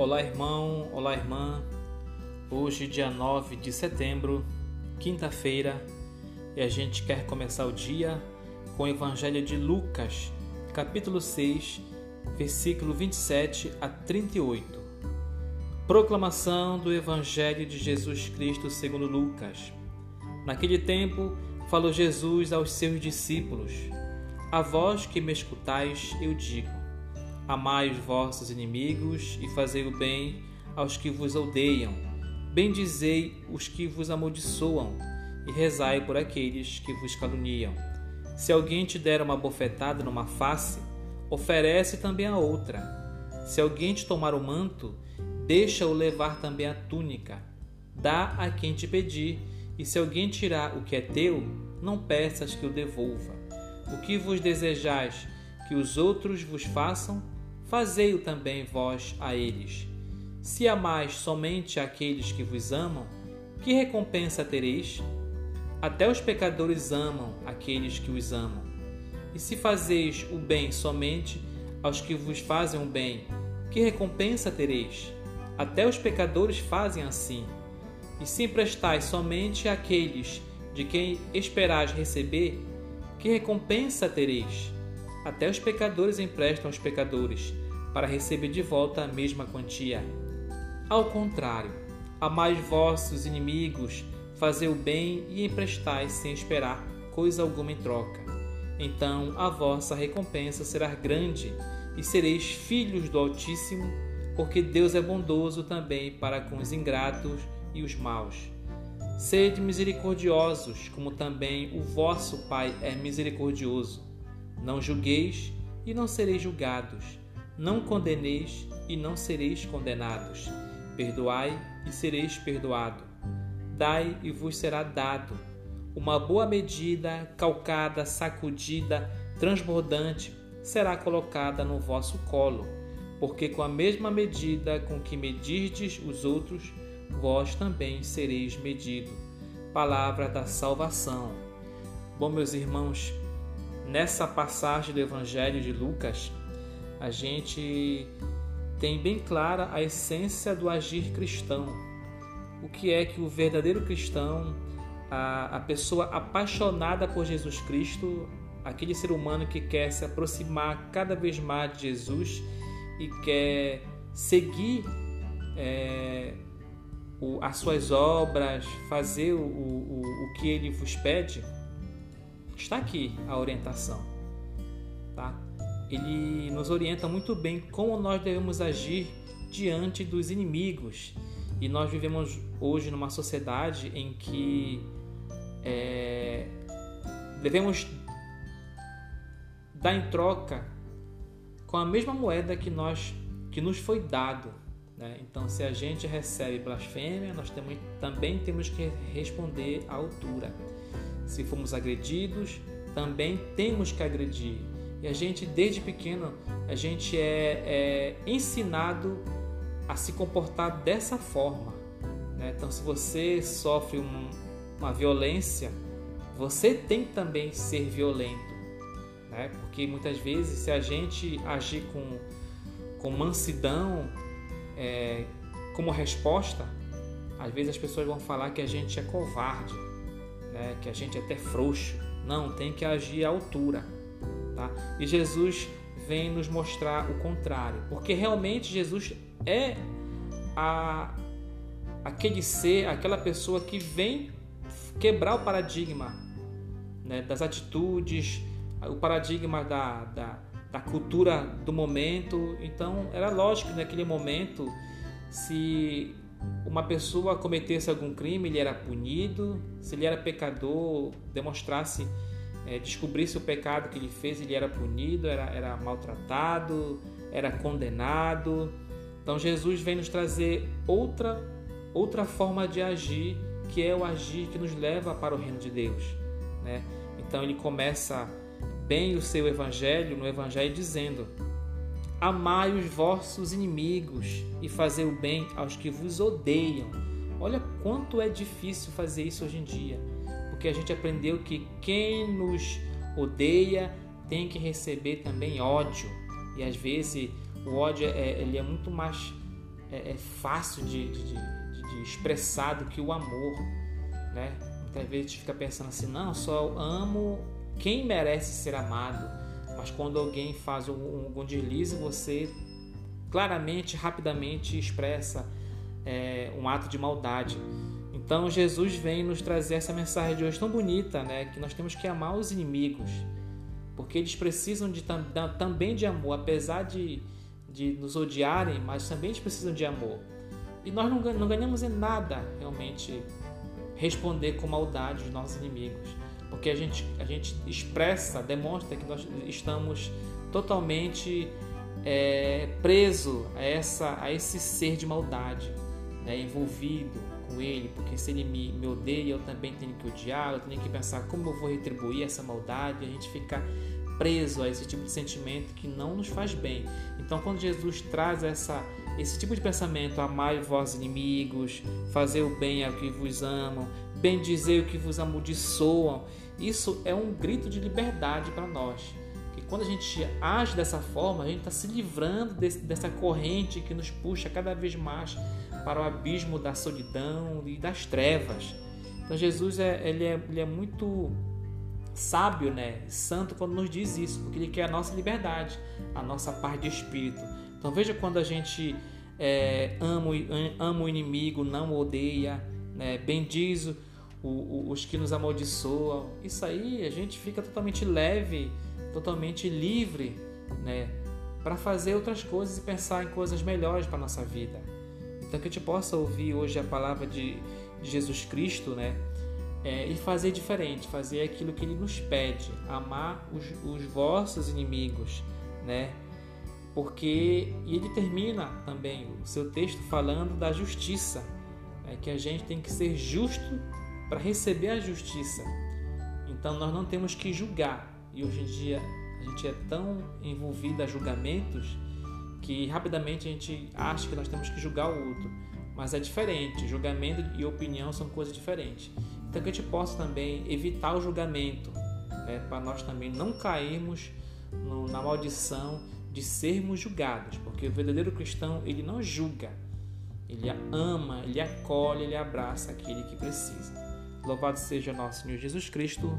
Olá, irmão, olá, irmã. Hoje, dia 9 de setembro, quinta-feira, e a gente quer começar o dia com o Evangelho de Lucas, capítulo 6, versículo 27 a 38. Proclamação do Evangelho de Jesus Cristo segundo Lucas. Naquele tempo, falou Jesus aos seus discípulos: A vós que me escutais, eu digo: Amai os vossos inimigos e fazei o bem aos que vos odeiam. Bendizei os que vos amaldiçoam e rezai por aqueles que vos caluniam. Se alguém te der uma bofetada numa face, oferece também a outra. Se alguém te tomar o manto, deixa-o levar também a túnica. Dá a quem te pedir, e se alguém tirar o que é teu, não peças que o devolva. O que vos desejais que os outros vos façam, fazei-o também vós a eles. Se amais somente aqueles que vos amam, que recompensa tereis? Até os pecadores amam aqueles que os amam. E se fazeis o bem somente aos que vos fazem o bem, que recompensa tereis? Até os pecadores fazem assim. E se emprestais somente àqueles de quem esperais receber, que recompensa tereis? Até os pecadores emprestam aos pecadores, para receber de volta a mesma quantia. Ao contrário, amai vossos inimigos, fazei o bem e emprestai sem esperar coisa alguma em troca. Então a vossa recompensa será grande e sereis filhos do Altíssimo, porque Deus é bondoso também para com os ingratos e os maus. Sede misericordiosos, como também o vosso Pai é misericordioso. Não julgueis e não sereis julgados não condeneis e não sereis condenados. Perdoai e sereis perdoado. Dai e vos será dado. Uma boa medida, calcada, sacudida, transbordante, será colocada no vosso colo, porque com a mesma medida com que medirdes os outros, vós também sereis medido. Palavra da salvação. Bom, meus irmãos, nessa passagem do Evangelho de Lucas, a gente tem bem clara a essência do agir cristão. O que é que o verdadeiro cristão, a, a pessoa apaixonada por Jesus Cristo, aquele ser humano que quer se aproximar cada vez mais de Jesus e quer seguir é, o, as suas obras, fazer o, o, o que ele vos pede, está aqui a orientação. Tá? Ele nos orienta muito bem como nós devemos agir diante dos inimigos. E nós vivemos hoje numa sociedade em que é, devemos dar em troca com a mesma moeda que nós que nos foi dado. Né? Então, se a gente recebe blasfêmia, nós temos, também temos que responder à altura. Se formos agredidos, também temos que agredir. E a gente, desde pequeno, a gente é, é ensinado a se comportar dessa forma. Né? Então, se você sofre um, uma violência, você tem que também ser violento. Né? Porque muitas vezes, se a gente agir com, com mansidão é, como resposta, às vezes as pessoas vão falar que a gente é covarde, né? que a gente é até frouxo. Não, tem que agir à altura. Tá? E Jesus vem nos mostrar o contrário, porque realmente Jesus é a, aquele ser, aquela pessoa que vem quebrar o paradigma né, das atitudes, o paradigma da, da, da, cultura do momento. Então, era lógico que naquele momento, se uma pessoa cometesse algum crime, ele era punido, se ele era pecador, demonstrasse é, descobrisse o pecado que ele fez, ele era punido, era, era maltratado, era condenado. Então Jesus vem nos trazer outra, outra forma de agir, que é o agir que nos leva para o reino de Deus. Né? Então ele começa bem o seu evangelho, no evangelho dizendo: Amai os vossos inimigos e fazei o bem aos que vos odeiam. Olha quanto é difícil fazer isso hoje em dia porque a gente aprendeu que quem nos odeia tem que receber também ódio. E às vezes o ódio é, ele é muito mais é, é fácil de, de, de, expressar do que o amor, né? Muitas vezes a gente fica pensando assim, não, só amo quem merece ser amado. Mas quando alguém faz algum deslize, você claramente, rapidamente expressa é, um ato de maldade. Então Jesus vem nos trazer essa mensagem de hoje tão bonita, né? Que nós temos que amar os inimigos, porque eles precisam de, também de amor, apesar de, de nos odiarem, mas também eles precisam de amor. E nós não, não ganhamos em nada realmente responder com maldade os nossos inimigos, porque a gente, a gente expressa, demonstra que nós estamos totalmente é, preso a, essa, a esse ser de maldade, né, envolvido com ele, porque se ele me, me odeia, eu também tenho que odiar, eu tenho que pensar como eu vou retribuir essa maldade, a gente fica preso a esse tipo de sentimento que não nos faz bem. Então, quando Jesus traz essa, esse tipo de pensamento, amai vós inimigos, fazer o bem ao que vos amam, bem dizer o que vos amaldiçoam, isso é um grito de liberdade para nós. Que quando a gente age dessa forma, a gente está se livrando desse, dessa corrente que nos puxa cada vez mais para o abismo da solidão e das trevas. Então Jesus é, ele é, ele é muito sábio, né, santo quando nos diz isso, porque ele quer a nossa liberdade, a nossa paz de espírito. Então veja quando a gente é, ama, ama o inimigo, não odeia, né, bendiz o, o, os que nos amaldiçoam. Isso aí a gente fica totalmente leve, totalmente livre, né, para fazer outras coisas e pensar em coisas melhores para nossa vida. Então que a gente possa ouvir hoje a palavra de, de Jesus Cristo, né? é, e fazer diferente, fazer aquilo que ele nos pede, amar os, os vossos inimigos, né? Porque e ele termina também o seu texto falando da justiça, né? que a gente tem que ser justo para receber a justiça. Então nós não temos que julgar. E hoje em dia a gente é tão envolvido a julgamentos que rapidamente a gente acha que nós temos que julgar o outro. Mas é diferente, julgamento e opinião são coisas diferentes. Então que a gente possa também evitar o julgamento, né, para nós também não cairmos no, na maldição de sermos julgados, porque o verdadeiro cristão ele não julga, ele ama, ele acolhe, ele abraça aquele que precisa. Louvado seja nosso Senhor Jesus Cristo.